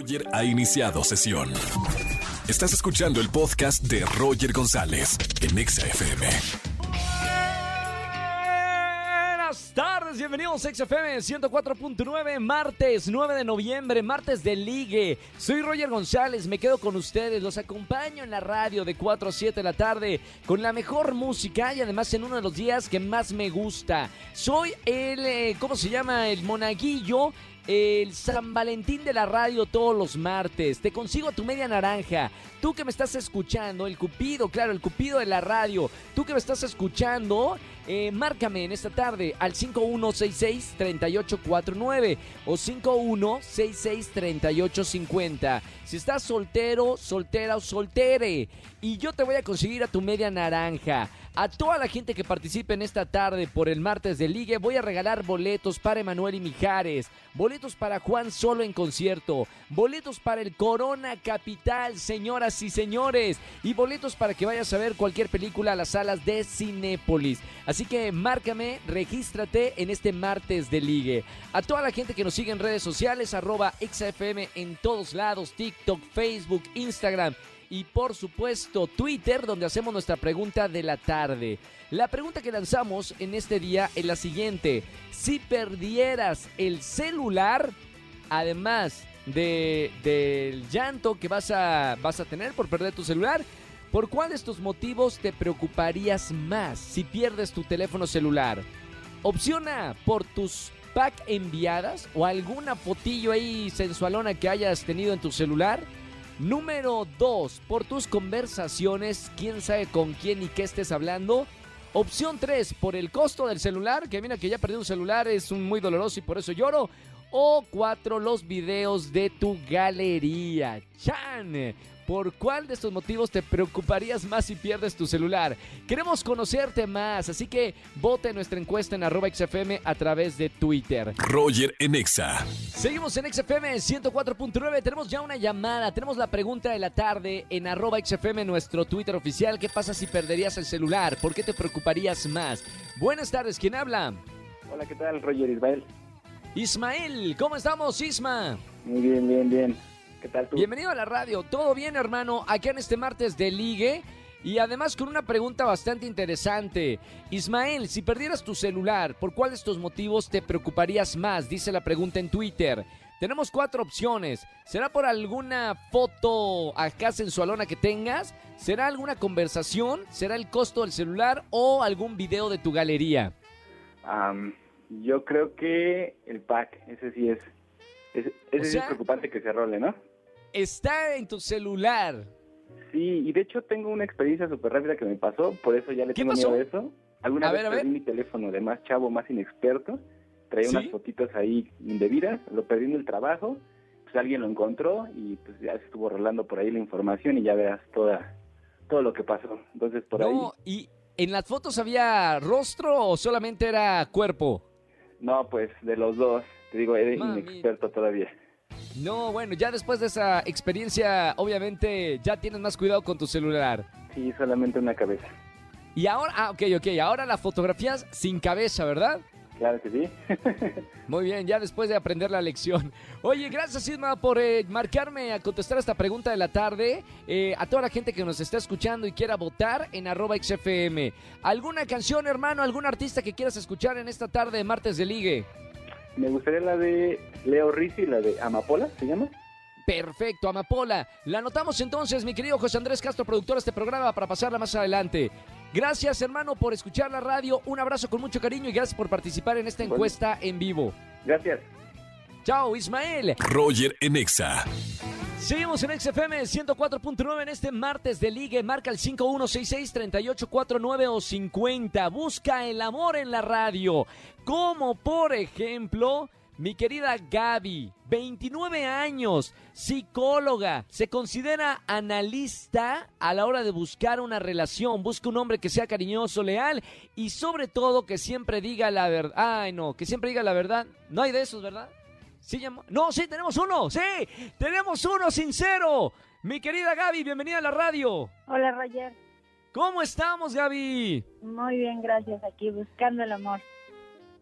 Roger ha iniciado sesión. Estás escuchando el podcast de Roger González en Exa FM. Buenas tardes, bienvenidos a XFM 104.9, martes 9 de noviembre, martes de ligue. Soy Roger González, me quedo con ustedes, los acompaño en la radio de 4 a 7 de la tarde con la mejor música y además en uno de los días que más me gusta. Soy el, eh, ¿cómo se llama? El monaguillo el San Valentín de la radio todos los martes. Te consigo tu media naranja. Tú que me estás escuchando, el Cupido, claro, el Cupido de la radio. Tú que me estás escuchando, eh, márcame en esta tarde al 5166-3849 o 5166-3850. Si estás soltero, soltera o soltere. Y yo te voy a conseguir a tu media naranja. A toda la gente que participe en esta tarde por el martes de ligue, voy a regalar boletos para Emanuel y Mijares, boletos para Juan Solo en concierto, boletos para el Corona Capital, señoras y señores, y boletos para que vayas a ver cualquier película a las salas de Cinépolis. Así que márcame, regístrate en este martes de ligue. A toda la gente que nos sigue en redes sociales, arroba XFM en todos lados, TikTok, Facebook, Instagram y por supuesto Twitter, donde hacemos nuestra pregunta de la tarde. La pregunta que lanzamos en este día es la siguiente. Si perdieras el celular, además de, del llanto que vas a, vas a tener por perder tu celular, ¿por cuál de estos motivos te preocuparías más si pierdes tu teléfono celular? Opción A, por tus pack enviadas o alguna fotillo ahí sensualona que hayas tenido en tu celular. Número 2, por tus conversaciones, quién sabe con quién y qué estés hablando. Opción 3, por el costo del celular, que mira que ya perdí un celular, es un muy doloroso y por eso lloro. O 4, los videos de tu galería. Chan, ¿Por cuál de estos motivos te preocuparías más si pierdes tu celular? Queremos conocerte más, así que vote nuestra encuesta en arroba XFM a través de Twitter. Roger en Exa. Seguimos en XFM 104.9, tenemos ya una llamada, tenemos la pregunta de la tarde en arroba XFM, nuestro Twitter oficial. ¿Qué pasa si perderías el celular? ¿Por qué te preocuparías más? Buenas tardes, ¿quién habla? Hola, ¿qué tal? Roger Ismael. Ismael, ¿cómo estamos, Isma? Muy bien, bien, bien. ¿Qué tal tú? Bienvenido a la radio. ¿Todo bien, hermano? Aquí en este martes de ligue. Y además con una pregunta bastante interesante. Ismael, si perdieras tu celular, ¿por cuál de estos motivos te preocuparías más? Dice la pregunta en Twitter. Tenemos cuatro opciones. ¿Será por alguna foto acá sensualona que tengas? ¿Será alguna conversación? ¿Será el costo del celular o algún video de tu galería? yo creo que el pack, ese sí es. Ese, es preocupante que se role, ¿no? Está en tu celular. Sí, y de hecho tengo una experiencia súper rápida que me pasó, por eso ya le tengo miedo a eso. Alguna vez perdí mi teléfono de más chavo, más inexperto, traía unas fotitos ahí indebidas, lo perdí en el trabajo, pues alguien lo encontró y pues ya se estuvo rolando por ahí la información y ya verás toda, todo lo que pasó. Entonces por no, ¿Y en las fotos había rostro o solamente era cuerpo? No, pues de los dos, te digo, era inexperto todavía. No, bueno, ya después de esa experiencia, obviamente ya tienes más cuidado con tu celular. Sí, solamente una cabeza. Y ahora, ah, ok, ok, ahora la fotografías sin cabeza, ¿verdad? Claro que sí. Muy bien, ya después de aprender la lección. Oye, gracias Isma por eh, marcarme a contestar esta pregunta de la tarde. Eh, a toda la gente que nos está escuchando y quiera votar en arroba XFM. ¿Alguna canción, hermano, algún artista que quieras escuchar en esta tarde de martes de ligue? Me gustaría la de Leo Rizzi, la de Amapola, ¿se llama? Perfecto, Amapola. La anotamos entonces, mi querido José Andrés Castro, productor de este programa, para pasarla más adelante. Gracias, hermano, por escuchar la radio. Un abrazo con mucho cariño y gracias por participar en esta encuesta en vivo. Gracias. Chao, Ismael. Roger Enexa. Seguimos en XFM 104.9 en este martes de ligue. Marca el 5166-3849 o 50. Busca el amor en la radio. Como por ejemplo, mi querida Gaby, 29 años, psicóloga, se considera analista a la hora de buscar una relación. Busca un hombre que sea cariñoso, leal y sobre todo que siempre diga la verdad. Ay, no, que siempre diga la verdad. No hay de esos, ¿verdad? ¿Sí No, sí, tenemos uno. Sí, tenemos uno sincero. Mi querida Gaby, bienvenida a la radio. Hola, Roger. ¿Cómo estamos, Gaby? Muy bien, gracias. Aquí buscando el amor.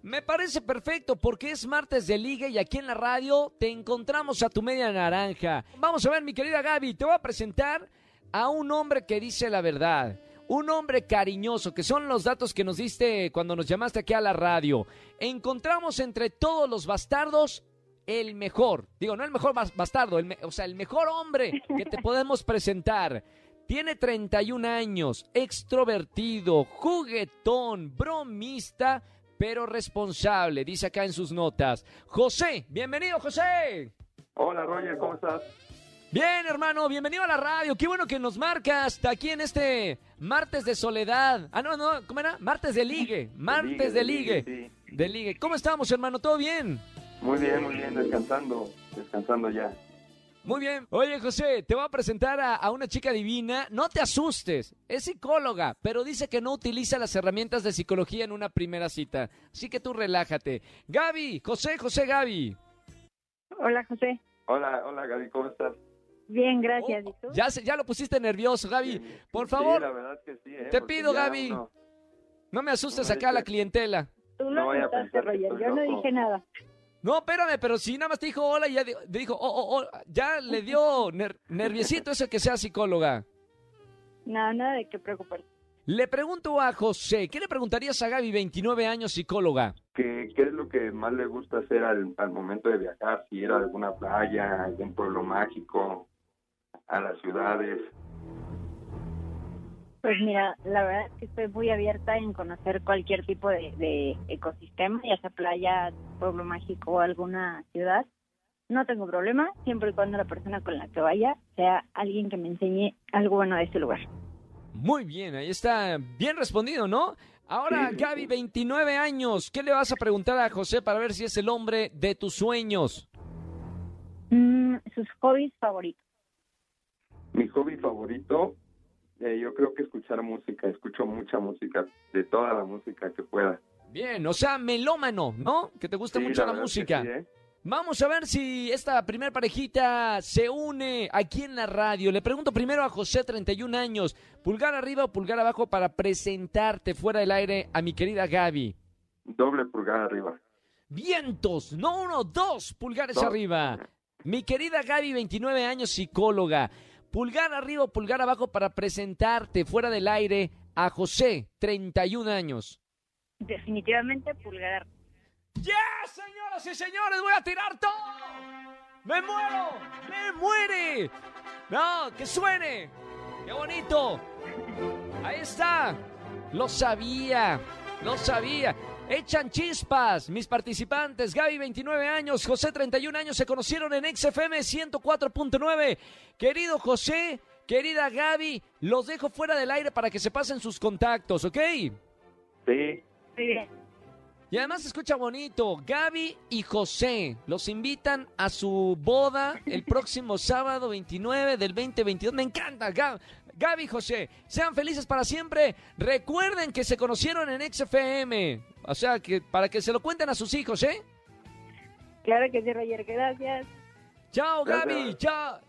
Me parece perfecto porque es martes de liga y aquí en la radio te encontramos a tu media naranja. Vamos a ver, mi querida Gaby, te voy a presentar a un hombre que dice la verdad. Un hombre cariñoso, que son los datos que nos diste cuando nos llamaste aquí a la radio. Encontramos entre todos los bastardos el mejor. Digo, no el mejor bastardo, o sea, el mejor hombre que te podemos presentar. Tiene 31 años, extrovertido, juguetón, bromista, pero responsable, dice acá en sus notas. José, bienvenido José. Hola Roger, ¿cómo estás? Bien, hermano, bienvenido a la radio. Qué bueno que nos marcas aquí en este martes de soledad. Ah, no, no, ¿cómo era? Martes de ligue. Martes de ligue. De ligue. ¿Cómo estamos, hermano? ¿Todo bien? Muy bien, muy bien, descansando, descansando ya. Muy bien. Oye, José, te voy a presentar a, una chica divina. No te asustes. Es psicóloga, pero dice que no utiliza las herramientas de psicología en una primera cita. Así que tú relájate. Gaby, José, José, Gaby. Hola, José. Hola, hola, Gaby, ¿cómo estás? Bien, gracias. ¿Y tú? Ya, ya lo pusiste nervioso, Gaby. Por favor. la verdad que sí, ¿eh? Te pido, Gaby. No me asustes acá a la clientela. Tú lo no Roger. Yo no dije nada. No, espérame, pero si nada más te dijo hola y ya dijo, oh, oh, oh, ya le dio nerviosito eso que sea psicóloga. No, nada de qué preocupar. Le pregunto a José, ¿qué le preguntarías a Gaby, 29 años, psicóloga? ¿Qué, qué es lo que más le gusta hacer al, al momento de viajar? Si ir a alguna playa, algún pueblo mágico, a las ciudades. Pues mira, la verdad es que estoy muy abierta en conocer cualquier tipo de, ecosistema, ya sea playa, pueblo mágico o alguna ciudad. No tengo problema, siempre y cuando la persona con la que vaya sea alguien que me enseñe algo bueno de ese lugar. Muy bien, ahí está bien respondido, ¿no? Ahora, Gaby, 29 años, ¿qué le vas a preguntar a José para ver si es el hombre de tus sueños? Mm, sus hobbies favoritos. Mi hobby favorito eh, yo creo que escuchar música, escucho mucha música, de toda la música que pueda. Bien, o sea, melómano, ¿no? Que te gusta mucho la, música. ¿eh? Vamos a ver si esta primer parejita se une aquí en la radio. Le pregunto primero a José, 31 años, pulgar arriba o pulgar abajo para presentarte fuera del aire a mi querida Gaby. Doble pulgar arriba. Vientos, no uno, dos pulgares arriba. Mi querida Gaby, 29 años, psicóloga pulgar arriba o pulgar abajo para presentarte fuera del aire a José, 31 años. Definitivamente pulgar. ¡Ya, señoras y señores! ¡Voy a tirar todo! ¡Me muero! ¡Me muere! ¡No! ¡Que suene! ¡Qué bonito! Ahí está. Lo sabía. Lo sabía. Echan chispas. Mis participantes, Gaby, 29 años, José, 31 años, se conocieron en XFM 104.9. Querido José, querida Gaby, los dejo fuera del aire para que se pasen sus contactos, ¿ok? Sí. Sí. Y además se escucha bonito. Gaby y José los invitan a su boda el próximo sábado 29 del 2022. Me encanta. Gaby y José, sean felices para siempre. Recuerden que se conocieron en XFM. O sea, que para que se lo cuenten a sus hijos, ¿eh? Claro que sí, Roger. Gracias. Chao, Gaby. Chao.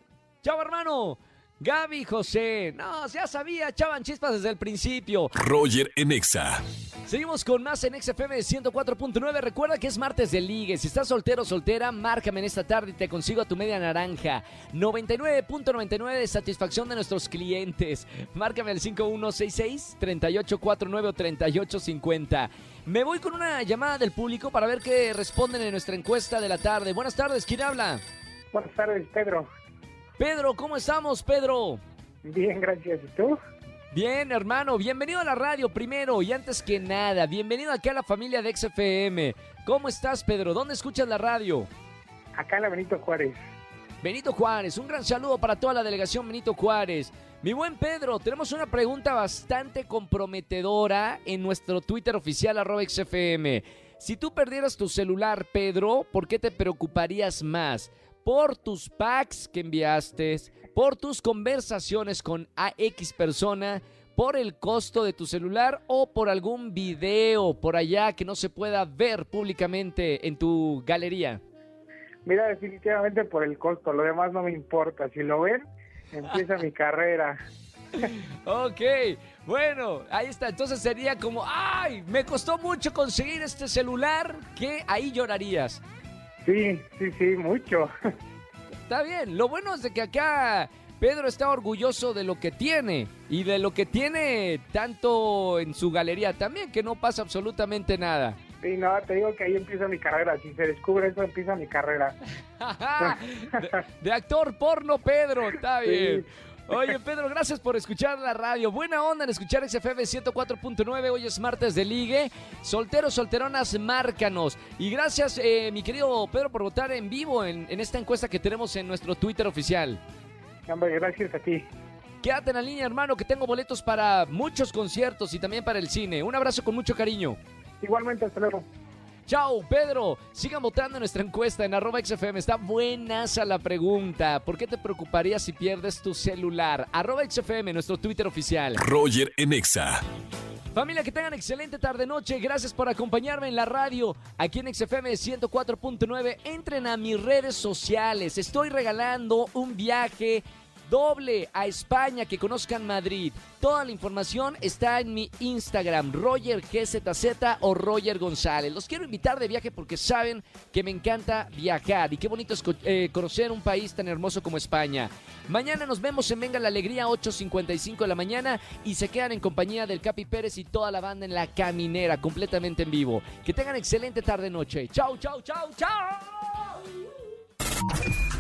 Chao, hermano. Gaby José. No, ya sabía, echaban chispas desde el principio. Roger Enexa. Seguimos con más en XFM 104.9. Recuerda que es martes de ligue. Si estás soltero o soltera, márcame en esta tarde y te consigo a tu media naranja. 99.99 de satisfacción de nuestros clientes. Márcame al 5166-3849 o 3850. Me voy con una llamada del público para ver qué responden en nuestra encuesta de la tarde. Buenas tardes, ¿quién habla? Buenas tardes, Pedro. Pedro, ¿cómo estamos, Pedro? Bien, gracias. ¿Y tú? Bien, hermano, bienvenido a la radio primero y antes que nada, bienvenido aquí a la familia de XFM. ¿Cómo estás, Pedro? ¿Dónde escuchas la radio? Acá en la Benito Juárez. Benito Juárez, un gran saludo para toda la delegación Benito Juárez. Mi buen Pedro, tenemos una pregunta bastante comprometedora en nuestro Twitter oficial arroba XFM. Si tú perdieras tu celular, Pedro, ¿por qué te preocuparías más? Por tus packs que enviaste, por tus conversaciones con AX persona, por el costo de tu celular o por algún video por allá que no se pueda ver públicamente en tu galería? Mira, definitivamente por el costo, lo demás no me importa. Si lo ven, empieza mi carrera. ok, bueno, ahí está. Entonces sería como, ay, me costó mucho conseguir este celular, que ahí llorarías. Sí, sí, sí, mucho. Está bien, lo bueno es de que acá Pedro está orgulloso de lo que tiene y de lo que tiene tanto en su galería también, que no pasa absolutamente nada. Sí, no, te digo que ahí empieza mi carrera. Si se descubre eso, empieza mi carrera. de, actor porno, Pedro. Está bien. Oye, Pedro, gracias por escuchar la radio. Buena onda en escuchar XFM 104.9. Hoy es martes de ligue. Solteros, solteronas, márcanos. Y gracias, eh, mi querido Pedro, por votar en vivo en, en esta encuesta que tenemos en nuestro Twitter oficial. Gracias a ti. Quédate en la línea, hermano, que tengo boletos para muchos conciertos y también para el cine. Un abrazo con mucho cariño. Igualmente, hasta luego. Chao, Pedro. Sigan votando en nuestra encuesta en arroba XFM. Está buenaza la pregunta. ¿Por qué te preocuparías si pierdes tu celular? Arroba XFM, nuestro Twitter oficial. Roger en Exa. Familia, que tengan excelente tarde-noche. Gracias por acompañarme en la radio. Aquí en XFM 104.9. Entren a mis redes sociales. Estoy regalando un viaje doble a España, que conozcan Madrid. Toda la información está en mi Instagram, Roger GZZ o Roger González. Los quiero invitar de viaje porque saben que me encanta viajar y qué bonito es eh, conocer un país tan hermoso como España. Mañana nos vemos en Venga la Alegría, 8.55 de la mañana y se quedan en compañía del Capi Pérez y toda la banda en La Caminera, completamente en vivo. Que tengan excelente tarde-noche. Chau, chau, chau, chau.